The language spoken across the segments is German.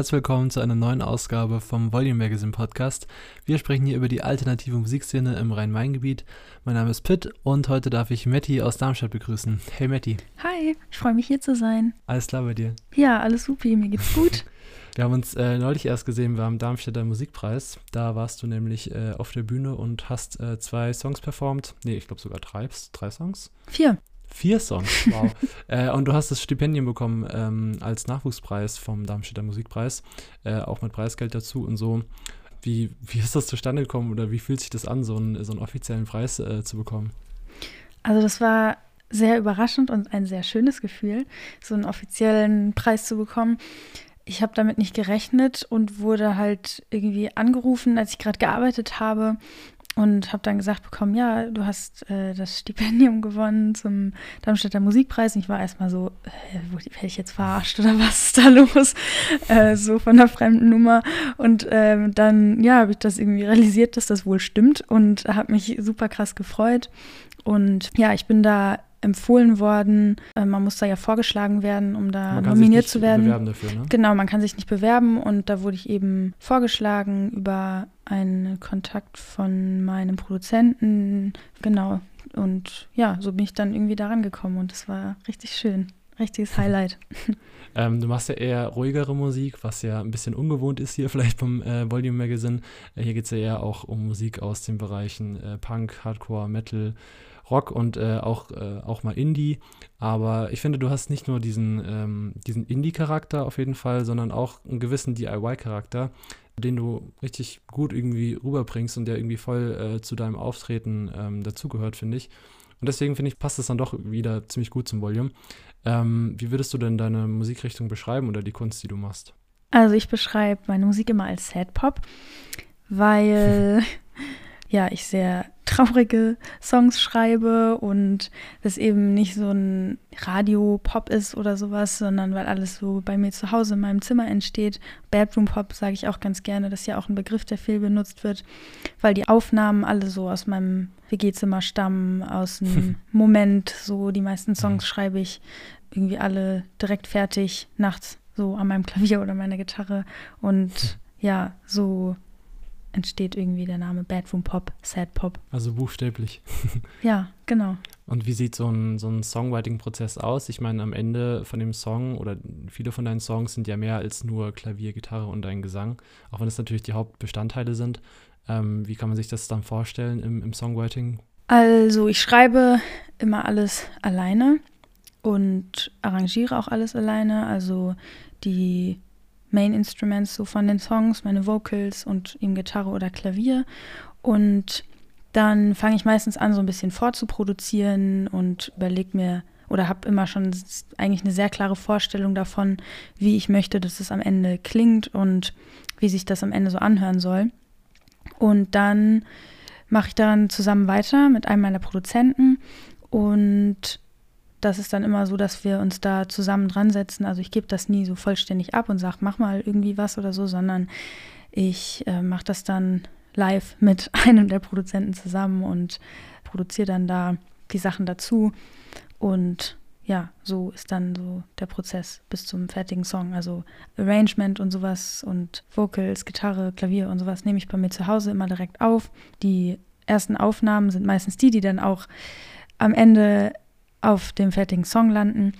herzlich willkommen zu einer neuen Ausgabe vom Volume Magazine Podcast. Wir sprechen hier über die alternative Musikszene im Rhein-Main-Gebiet. Mein Name ist Pitt und heute darf ich Matti aus Darmstadt begrüßen. Hey Matti. Hi, ich freue mich hier zu sein. Alles klar bei dir? Ja, alles super, mir geht's gut. Wir haben uns äh, neulich erst gesehen beim Darmstädter Musikpreis. Da warst du nämlich äh, auf der Bühne und hast äh, zwei Songs performt. Nee, ich glaube sogar drei, drei Songs. Vier. Vier Songs, wow. äh, und du hast das Stipendium bekommen ähm, als Nachwuchspreis vom Darmstädter Musikpreis, äh, auch mit Preisgeld dazu und so. Wie, wie ist das zustande gekommen oder wie fühlt sich das an, so einen, so einen offiziellen Preis äh, zu bekommen? Also das war sehr überraschend und ein sehr schönes Gefühl, so einen offiziellen Preis zu bekommen. Ich habe damit nicht gerechnet und wurde halt irgendwie angerufen, als ich gerade gearbeitet habe und habe dann gesagt bekommen, ja, du hast äh, das Stipendium gewonnen zum Darmstädter Musikpreis. Und ich war erstmal so, äh, werde ich jetzt verarscht oder was ist da los? Äh, so von einer fremden Nummer. Und ähm, dann, ja, habe ich das irgendwie realisiert, dass das wohl stimmt und habe mich super krass gefreut. Und ja, ich bin da empfohlen worden. Äh, man muss da ja vorgeschlagen werden, um da nominiert zu werden. Bewerben dafür, ne? Genau, man kann sich nicht bewerben und da wurde ich eben vorgeschlagen über einen Kontakt von meinem Produzenten. Genau. Und ja, so bin ich dann irgendwie da rangekommen und das war richtig schön. Richtiges Highlight. Ähm, du machst ja eher ruhigere Musik, was ja ein bisschen ungewohnt ist hier vielleicht vom äh, Volume Magazine. Äh, hier geht es ja eher auch um Musik aus den Bereichen äh, Punk, Hardcore, Metal Rock und äh, auch, äh, auch mal Indie. Aber ich finde, du hast nicht nur diesen, ähm, diesen Indie-Charakter auf jeden Fall, sondern auch einen gewissen DIY-Charakter, den du richtig gut irgendwie rüberbringst und der irgendwie voll äh, zu deinem Auftreten ähm, dazugehört, finde ich. Und deswegen finde ich, passt das dann doch wieder ziemlich gut zum Volume. Ähm, wie würdest du denn deine Musikrichtung beschreiben oder die Kunst, die du machst? Also ich beschreibe meine Musik immer als Sad Pop, weil ja, ich sehr traurige Songs schreibe und das eben nicht so ein Radio-Pop ist oder sowas, sondern weil alles so bei mir zu Hause in meinem Zimmer entsteht. Bedroom-Pop sage ich auch ganz gerne, das ist ja auch ein Begriff, der viel benutzt wird, weil die Aufnahmen alle so aus meinem WG-Zimmer stammen, aus einem Moment. So die meisten Songs schreibe ich irgendwie alle direkt fertig nachts so an meinem Klavier oder meiner Gitarre und ja, so entsteht irgendwie der Name Bedroom Pop, Sad Pop. Also buchstäblich. ja, genau. Und wie sieht so ein, so ein Songwriting-Prozess aus? Ich meine, am Ende von dem Song oder viele von deinen Songs sind ja mehr als nur Klavier, Gitarre und ein Gesang, auch wenn es natürlich die Hauptbestandteile sind. Ähm, wie kann man sich das dann vorstellen im, im Songwriting? Also ich schreibe immer alles alleine und arrangiere auch alles alleine. Also die Main Instruments so von den Songs, meine Vocals und eben Gitarre oder Klavier. Und dann fange ich meistens an, so ein bisschen vorzuproduzieren und überlege mir oder habe immer schon eigentlich eine sehr klare Vorstellung davon, wie ich möchte, dass es am Ende klingt und wie sich das am Ende so anhören soll. Und dann mache ich dann zusammen weiter mit einem meiner Produzenten und das ist dann immer so, dass wir uns da zusammen dran setzen. Also ich gebe das nie so vollständig ab und sage, mach mal irgendwie was oder so, sondern ich äh, mache das dann live mit einem der Produzenten zusammen und produziere dann da die Sachen dazu. Und ja, so ist dann so der Prozess bis zum fertigen Song. Also Arrangement und sowas und Vocals, Gitarre, Klavier und sowas nehme ich bei mir zu Hause immer direkt auf. Die ersten Aufnahmen sind meistens die, die dann auch am Ende auf dem fertigen Song landen.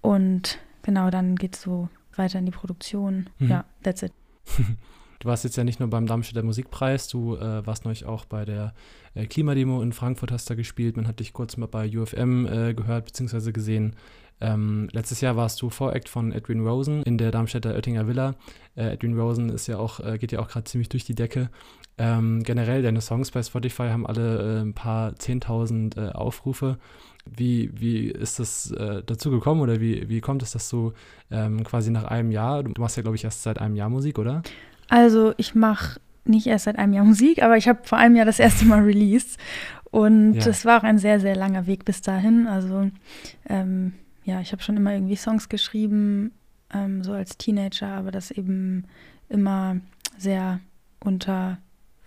Und genau, dann geht es so weiter in die Produktion. Mhm. Ja, that's it. Du warst jetzt ja nicht nur beim Darmstädter Musikpreis, du äh, warst neulich auch bei der äh, Klimademo in Frankfurt, hast da gespielt. Man hat dich kurz mal bei UFM äh, gehört bzw. gesehen. Ähm, letztes Jahr warst du Voract von Edwin Rosen in der Darmstädter Oettinger Villa. Äh, Edwin Rosen ist ja auch, äh, geht ja auch gerade ziemlich durch die Decke. Ähm, generell, deine Songs bei Spotify haben alle äh, ein paar Zehntausend Aufrufe. Wie, wie ist das äh, dazu gekommen oder wie, wie kommt es, dass du ähm, quasi nach einem Jahr, du machst ja, glaube ich, erst seit einem Jahr Musik, oder? Also ich mache nicht erst seit einem Jahr Musik, aber ich habe vor einem Jahr das erste Mal released. Und Ja. es war auch ein sehr, sehr langer Weg bis dahin. Also ähm, ja, ich habe schon immer irgendwie Songs geschrieben, ähm, so als Teenager, aber das eben immer sehr unter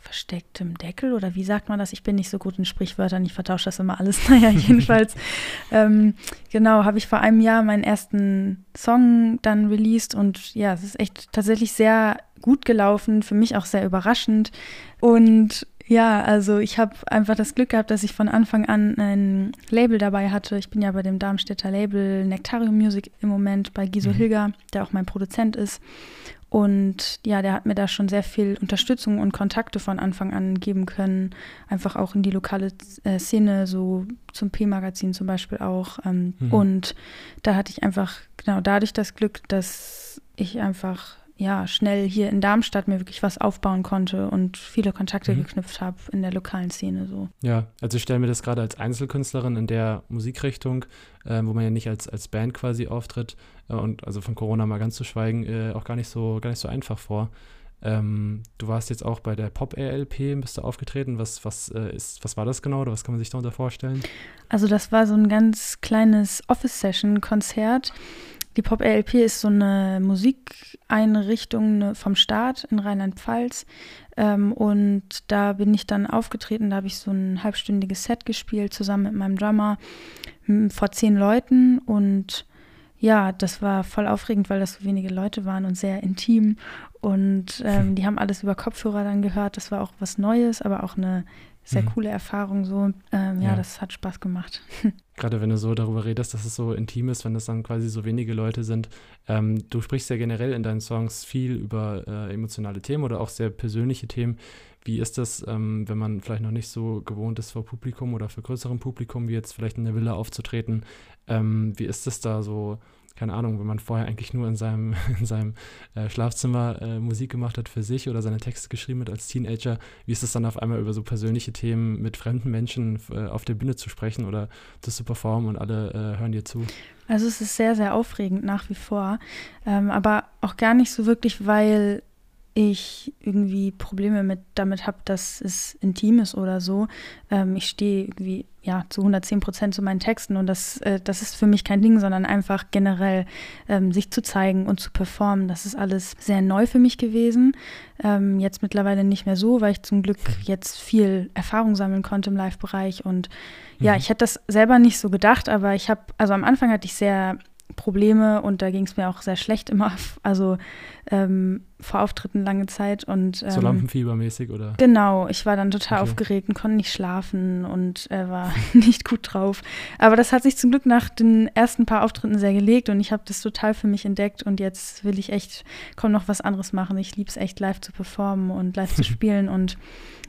verstecktem Deckel oder wie sagt man das? Ich bin nicht so gut in Sprichwörtern, ich vertausche das immer alles. Naja, jedenfalls, ähm, genau, habe ich vor einem Jahr meinen ersten Song dann released und ja, es ist echt tatsächlich sehr gut gelaufen, für mich auch sehr überraschend. Und ja, also ich habe einfach das Glück gehabt, dass ich von Anfang an ein Label dabei hatte. Ich bin ja bei dem Darmstädter Label Nectarium Music im Moment bei Giso Mhm. Hilger, der auch mein Produzent ist. Und ja, der hat mir da schon sehr viel Unterstützung und Kontakte von Anfang an geben können. Einfach auch in die lokale äh, Szene, so zum P-Magazin zum Beispiel auch. Ähm, Mhm. Und da hatte ich einfach genau dadurch das Glück, dass ich einfach ja schnell hier in Darmstadt mir wirklich was aufbauen konnte und viele Kontakte Mhm. geknüpft habe in der lokalen Szene so. Ja, also ich stelle mir das gerade als Einzelkünstlerin in der Musikrichtung, äh, wo man ja nicht als, als Band quasi auftritt und also von Corona mal ganz zu schweigen, äh, auch gar nicht so, gar nicht so einfach vor. Ähm, du warst jetzt auch bei der Pop-RLP, bist du aufgetreten. Was, was, äh, ist, was war das genau oder was kann man sich darunter vorstellen? Also das war so ein ganz kleines Office-Session-Konzert. Die Pop-LP ist so eine Musikeinrichtung ne, vom Staat in Rheinland-Pfalz. Ähm, und da bin ich dann aufgetreten, da habe ich so ein halbstündiges Set gespielt, zusammen mit meinem Drummer, vor zehn Leuten. Und ja, das war voll aufregend, weil das so wenige Leute waren und sehr intim. Und ähm, die haben alles über Kopfhörer dann gehört. Das war auch was Neues, aber auch eine sehr Mhm. coole Erfahrung so. Ähm, ja, Ja. das hat Spaß gemacht. Gerade wenn du so darüber redest, dass es so intim ist, wenn das dann quasi so wenige Leute sind. Ähm, du sprichst ja generell in deinen Songs viel über äh, emotionale Themen oder auch sehr persönliche Themen. Wie ist das, ähm, wenn man vielleicht noch nicht so gewohnt ist vor Publikum oder für größerem Publikum, wie jetzt vielleicht in der Villa aufzutreten? Ähm, wie ist es da so, keine Ahnung, wenn man vorher eigentlich nur in seinem, in seinem äh, Schlafzimmer äh, Musik gemacht hat für sich oder seine Texte geschrieben hat als Teenager? Wie ist es dann auf einmal über so persönliche Themen mit fremden Menschen äh, auf der Bühne zu sprechen oder das zu performen und alle äh, hören dir zu? Also es ist sehr, sehr aufregend nach wie vor, ähm, aber auch gar nicht so wirklich, weil ich irgendwie Probleme mit damit habe, dass es intim ist oder so. Ähm, ich stehe irgendwie ja zu 110 Prozent zu meinen Texten und das, äh, das ist für mich kein Ding, sondern einfach generell ähm, sich zu zeigen und zu performen. Das ist alles sehr neu für mich gewesen. Ähm, jetzt mittlerweile nicht mehr so, weil ich zum Glück jetzt viel Erfahrung sammeln konnte im Live-Bereich und ja, Mhm. ich hätte das selber nicht so gedacht, aber ich habe, also am Anfang hatte ich sehr Probleme und da ging es mir auch sehr schlecht immer, also ähm, vor Auftritten lange Zeit und ähm, So Lampenfiebermäßig oder? Genau, ich war dann total Okay. aufgeregt und konnte nicht schlafen und äh, war nicht gut drauf. Aber das hat sich zum Glück nach den ersten paar Auftritten sehr gelegt und ich habe das total für mich entdeckt und jetzt will ich echt kaum noch was anderes machen. Ich liebe es echt live zu performen und live zu spielen und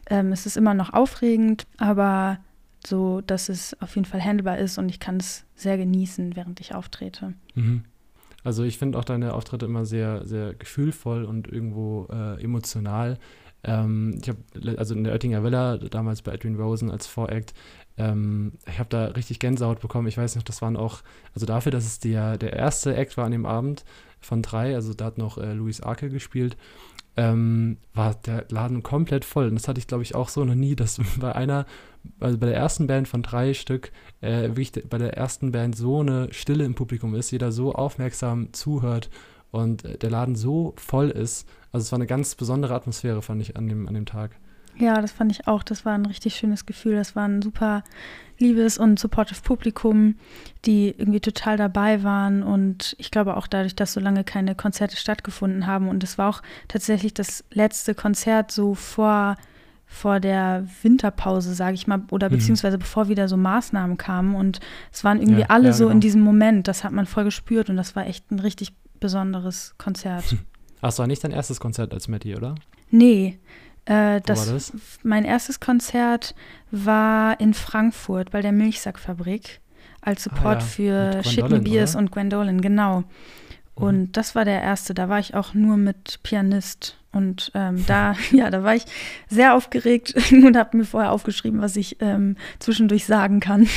ähm, es ist immer noch aufregend, aber so, dass es auf jeden Fall handelbar ist und ich kann es sehr genießen, während ich auftrete. Mhm. Also ich finde auch deine Auftritte immer sehr, sehr gefühlvoll und irgendwo äh, emotional. Ähm, ich habe, also in der Oettinger Villa, damals bei Edwin Rosen als Voract, ähm, ich habe da richtig Gänsehaut bekommen. Ich weiß noch, das waren auch, also dafür, dass es der, der erste Act war an dem Abend von drei, also da hat noch äh, Luis Arke gespielt, ähm, war der Laden komplett voll. Und das hatte ich, glaube ich, auch so noch nie, dass bei einer, also bei der ersten Band von drei Stück, äh, wie ich de- bei der ersten Band so eine Stille im Publikum ist, jeder so aufmerksam zuhört und äh, der Laden so voll ist. Also es war eine ganz besondere Atmosphäre, fand ich, an dem, an dem Tag. Ja, das fand ich auch. Das war ein richtig schönes Gefühl. Das war ein super liebes und supportive Publikum, die irgendwie total dabei waren. Und ich glaube auch dadurch, dass so lange keine Konzerte stattgefunden haben. Und es war auch tatsächlich das letzte Konzert so vor, vor der Winterpause, sage ich mal, oder Mhm. beziehungsweise bevor wieder so Maßnahmen kamen. Und es waren irgendwie Ja, alle ja, so in genau. diesem Moment. Das hat man voll gespürt. Und das war echt ein richtig besonderes Konzert. Ach, es war nicht dein erstes Konzert als Matty, oder? Nee. Äh, das, das? Mein erstes Konzert war in Frankfurt bei der Milchsackfabrik als Support Ah ja, für Shitney Beers oder? und Gwendolyn, genau. Und das war der erste. Da war ich auch nur mit Pianist. Und ähm, da, ja, da war ich sehr aufgeregt und habe mir vorher aufgeschrieben, was ich ähm, zwischendurch sagen kann.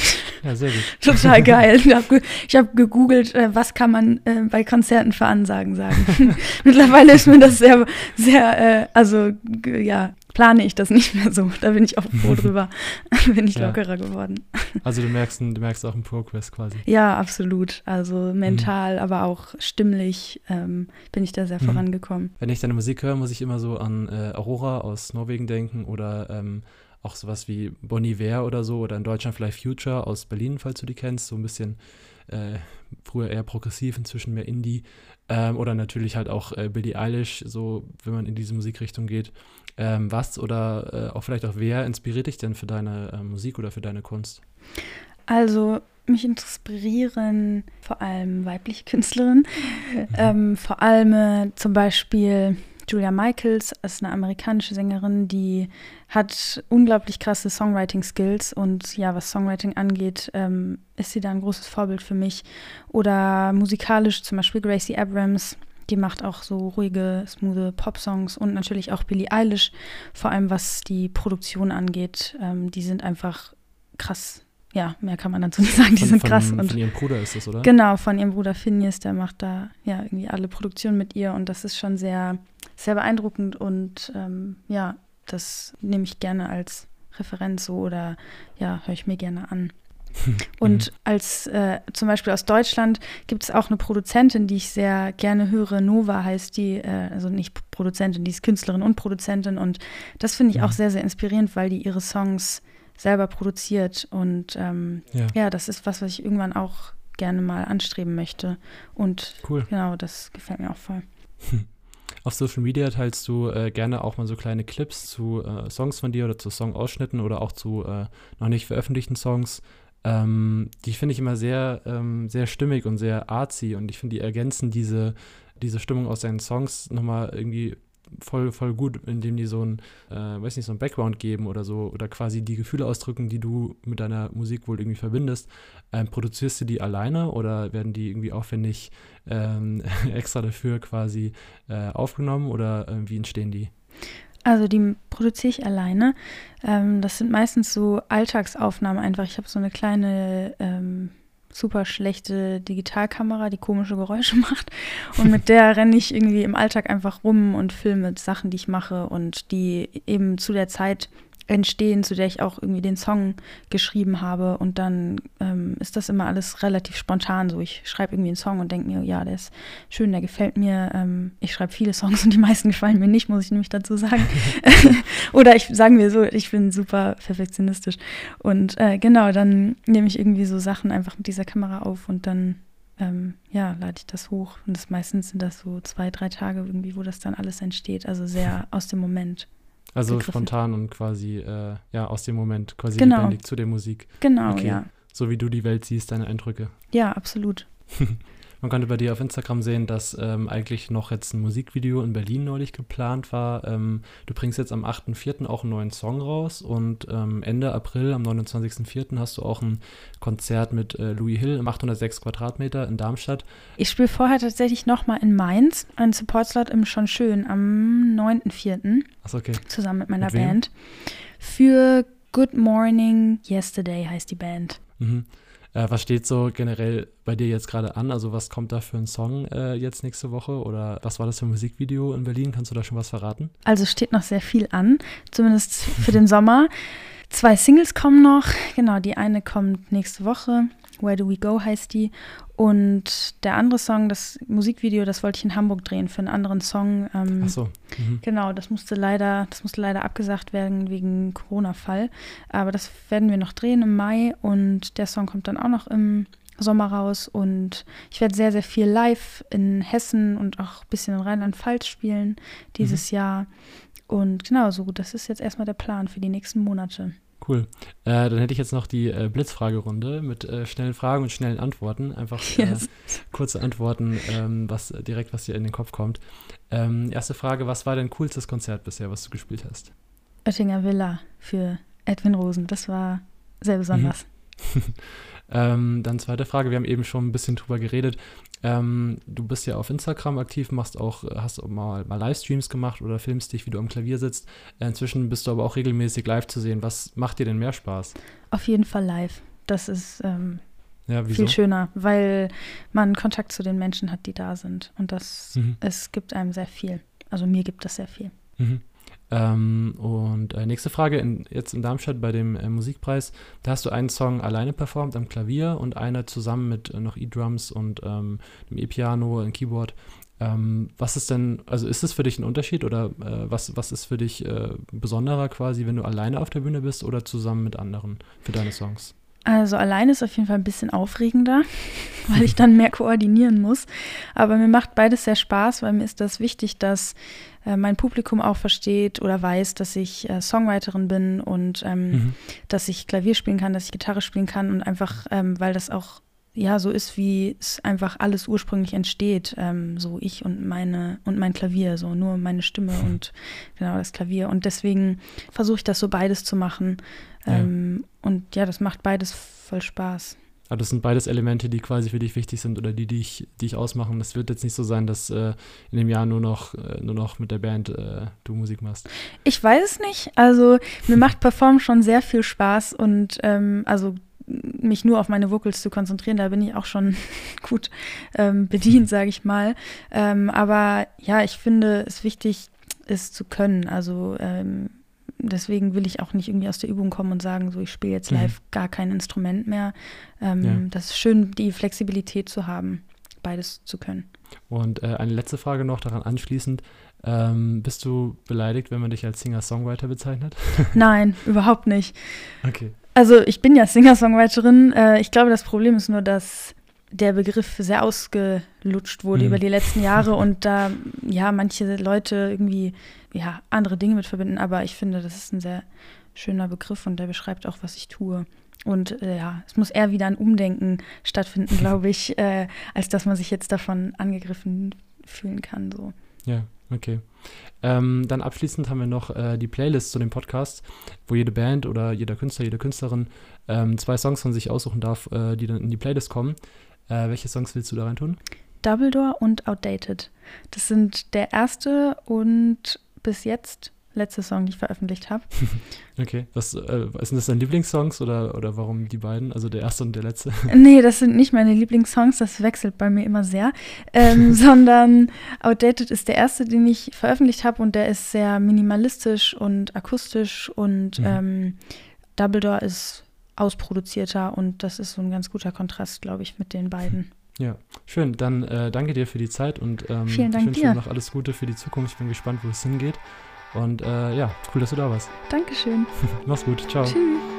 Ja, sehr gut. Total geil. Ich habe ge hab gegoogelt, äh, was kann man äh, bei Konzerten für Ansagen sagen. Mittlerweile ist mir das sehr, sehr, äh, also ja, plane ich das nicht mehr so. Da bin ich auch froh drüber. bin ich ja. lockerer geworden. Also du merkst, du merkst auch einen Progress quasi. Ja, absolut. Also mental, mhm. aber auch stimmlich ähm, bin ich da sehr mhm. vorangekommen. Wenn ich deine Musik höre, muss ich immer so an äh, Aurora aus Norwegen denken oder ähm, auch sowas wie Bon Iver oder so oder in Deutschland vielleicht Future aus Berlin, falls du die kennst, so ein bisschen äh, früher eher progressiv, inzwischen mehr Indie. Ähm, oder natürlich halt auch äh, Billie Eilish, so wenn man in diese Musikrichtung geht. Ähm, was oder äh, auch vielleicht auch wer inspiriert dich denn für deine äh, Musik oder für deine Kunst? Also mich inspirieren vor allem weibliche Künstlerinnen. Mhm. Ähm, vor allem äh, zum Beispiel Julia Michaels ist eine amerikanische Sängerin, die hat unglaublich krasse Songwriting-Skills und ja, was Songwriting angeht, ähm, ist sie da ein großes Vorbild für mich. Oder musikalisch zum Beispiel Gracie Abrams, die macht auch so ruhige, smooth Pop-Songs und natürlich auch Billie Eilish, vor allem was die Produktion angeht. Ähm, die sind einfach krass ja, mehr kann man dazu nicht sagen, die von, sind krass. Von, und von ihrem Bruder ist das, oder? Genau, von ihrem Bruder Phineas, der macht da ja irgendwie alle Produktionen mit ihr und das ist schon sehr, sehr beeindruckend und ähm, ja, das nehme ich gerne als Referenz so oder ja, höre ich mir gerne an. Und mhm. als äh, zum Beispiel aus Deutschland gibt es auch eine Produzentin, die ich sehr gerne höre. Nova heißt die, äh, also nicht Produzentin, die ist Künstlerin und Produzentin. Und das finde ich auch mhm. sehr, sehr inspirierend, weil die ihre Songs selber produziert. Und ähm, ja. ja. das ist was, was ich irgendwann auch gerne mal anstreben möchte. Und cool. genau, das gefällt mir auch voll. Auf Social Media teilst du äh, gerne auch mal so kleine Clips zu äh, Songs von dir oder zu Songausschnitten oder auch zu äh, noch nicht veröffentlichten Songs. Ähm, die finde ich immer sehr, ähm, sehr stimmig und sehr artsy und ich finde, die ergänzen diese, diese Stimmung aus deinen Songs nochmal irgendwie voll, voll gut, indem die so ein, äh, weiß nicht, so ein Background geben oder so oder quasi die Gefühle ausdrücken, die du mit deiner Musik wohl irgendwie verbindest. Ähm, produzierst du die alleine oder werden die irgendwie aufwendig ähm, extra dafür quasi äh, aufgenommen oder äh, wie entstehen die? Also die produziere ich alleine. Ähm, das sind meistens so Alltagsaufnahmen einfach. Ich habe so eine kleine ähm, super schlechte Digitalkamera, die komische Geräusche macht. Und mit der renne ich irgendwie im Alltag einfach rum und filme Sachen, die ich mache und die eben zu der Zeit entstehen, zu der ich auch irgendwie den Song geschrieben habe. Und dann ähm, ist das immer alles relativ spontan. So, ich schreibe irgendwie einen Song und denke mir, ja, der ist schön, der gefällt mir. Ähm, ich schreibe viele Songs und die meisten gefallen mir nicht, muss ich nämlich dazu sagen. Oder ich sagen wir so, ich bin super perfektionistisch. Und äh, genau, dann nehme ich irgendwie so Sachen einfach mit dieser Kamera auf und dann ähm, ja, lade ich das hoch. Und das meistens sind das so zwei, drei Tage irgendwie, wo das dann alles entsteht. Also sehr aus dem Moment. Also gegriffen. spontan und quasi, äh, ja, aus dem Moment quasi genau. lebendig zu der Musik. Genau, okay. ja. So wie du die Welt siehst, deine Eindrücke. Ja, absolut. Man konnte bei dir auf Instagram sehen, dass ähm, eigentlich noch jetzt ein Musikvideo in Berlin neulich geplant war. Ähm, du bringst jetzt am 8.4. auch einen neuen Song raus und ähm, Ende April, am 29.4. hast du auch ein Konzert mit äh, Louis Hill im 806 Quadratmeter in Darmstadt. Ich spiele vorher tatsächlich nochmal in Mainz einen Support-Slot im Schon Schön am 9.4. Achso, okay. Zusammen mit meiner mit Band. Für Good Morning Yesterday heißt die Band. Mhm. Äh, was steht so generell bei dir jetzt gerade an? Also was kommt da für ein Song äh, jetzt nächste Woche? Oder was war das für ein Musikvideo in Berlin? Kannst du da schon was verraten? Also steht noch sehr viel an, zumindest für den Sommer. Zwei Singles kommen noch. Genau, die eine kommt nächste Woche. Where Do We Go heißt die. Und der andere Song, das Musikvideo, das wollte ich in Hamburg drehen für einen anderen Song. Ähm, Ach so. Mhm. Genau, das musste leider, das musste leider abgesagt werden wegen Corona-Fall. Aber das werden wir noch drehen im Mai und der Song kommt dann auch noch im Sommer raus. Und ich werde sehr, sehr viel live in Hessen und auch ein bisschen in Rheinland-Pfalz spielen dieses mhm. Jahr. Und genau so, das ist jetzt erstmal der Plan für die nächsten Monate. Cool. Äh, dann hätte ich jetzt noch die äh, Blitzfragerunde mit äh, schnellen Fragen und schnellen Antworten. Einfach äh, yes. kurze Antworten, ähm, was direkt, was dir in den Kopf kommt. Ähm, erste Frage: Was war dein coolstes Konzert bisher, was du gespielt hast? Oettinger Villa für Edwin Rosen. Das war sehr besonders. Mhm. ähm, dann zweite Frage: Wir haben eben schon ein bisschen drüber geredet. Ähm, du bist ja auf Instagram aktiv, machst auch, hast auch mal, mal Livestreams gemacht oder filmst dich, wie du am Klavier sitzt. Äh, inzwischen bist du aber auch regelmäßig live zu sehen. Was macht dir denn mehr Spaß? Auf jeden Fall live. Das ist ähm, ja, viel schöner, weil man Kontakt zu den Menschen hat, die da sind. Und das, mhm. es gibt einem sehr viel. Also mir gibt das sehr viel. Mhm. Ähm, und äh, nächste Frage, in, jetzt in Darmstadt bei dem äh, Musikpreis, da hast du einen Song alleine performt am Klavier und einer zusammen mit äh, noch E-Drums und ähm, einem E-Piano, ein Keyboard. Ähm, was ist denn, also ist es für dich ein Unterschied oder äh, was, was ist für dich äh, besonderer quasi, wenn du alleine auf der Bühne bist oder zusammen mit anderen für deine Songs? Also alleine ist auf jeden Fall ein bisschen aufregender, weil ich dann mehr koordinieren muss. Aber mir macht beides sehr Spaß, weil mir ist das wichtig, dass äh, mein Publikum auch versteht oder weiß, dass ich äh, Songwriterin bin und ähm, mhm. dass ich Klavier spielen kann, dass ich Gitarre spielen kann und einfach, ähm, weil das auch ja so ist, wie es einfach alles ursprünglich entsteht, ähm, so ich und meine und mein Klavier, so nur meine Stimme und genau das Klavier und deswegen versuche ich das so beides zu machen ja. Ähm, und ja, das macht beides voll Spaß. Aber das sind beides Elemente, die quasi für dich wichtig sind oder die, die dich die ausmachen. Das wird jetzt nicht so sein, dass äh, in dem Jahr nur noch, äh, nur noch mit der Band äh, du Musik machst. Ich weiß es nicht. Also mir macht Perform schon sehr viel Spaß und ähm, also mich nur auf meine Vocals zu konzentrieren, da bin ich auch schon gut ähm, bedient, sage ich mal. Ähm, aber ja, ich finde es wichtig, es zu können. Also ähm, deswegen will ich auch nicht irgendwie aus der Übung kommen und sagen, so ich spiele jetzt mhm. live mhm. gar kein Instrument mehr. Ähm, ja. Das ist schön, die Flexibilität zu haben, beides zu können. Und äh, eine letzte Frage noch daran anschließend. Ähm, bist du beleidigt, wenn man dich als Singer-Songwriter bezeichnet? Nein, überhaupt nicht. Okay. Also ich bin ja Singer-Songwriterin. Äh, ich glaube, das Problem ist nur, dass der Begriff sehr ausgelutscht wurde mhm. über die letzten Jahre und da ja manche Leute irgendwie ja andere Dinge mit verbinden. Aber ich finde, das ist ein sehr schöner Begriff und der beschreibt auch, was ich tue. Und äh, ja, es muss eher wieder ein Umdenken stattfinden, glaube ich, äh, als dass man sich jetzt davon angegriffen fühlen kann. So. Ja, okay. Ähm, dann abschließend haben wir noch äh, die Playlist zu dem Podcast, wo jede Band oder jeder Künstler, jede Künstlerin ähm, zwei Songs von sich aussuchen darf, äh, die dann in die Playlist kommen. Äh, welche Songs willst du da rein tun? Double Door und Outdated. Das sind der erste und bis jetzt letzte Song, die ich veröffentlicht habe. okay. Was äh, sind das deine Lieblingssongs oder, oder warum die beiden? Also der erste und der letzte? nee, das sind nicht meine Lieblingssongs, das wechselt bei mir immer sehr. Ähm, sondern Outdated ist der erste, den ich veröffentlicht habe und der ist sehr minimalistisch und akustisch und mhm. ähm, Dumbledore ist ausproduzierter und das ist so ein ganz guter Kontrast, glaube ich, mit den beiden. Ja, schön. Dann äh, danke dir für die Zeit und ähm, ich wünsche dir noch alles Gute für die Zukunft. Ich bin gespannt, wo es hingeht. Und äh, ja, cool, dass du da warst. Dankeschön. Mach's gut. Ciao. Tschüss.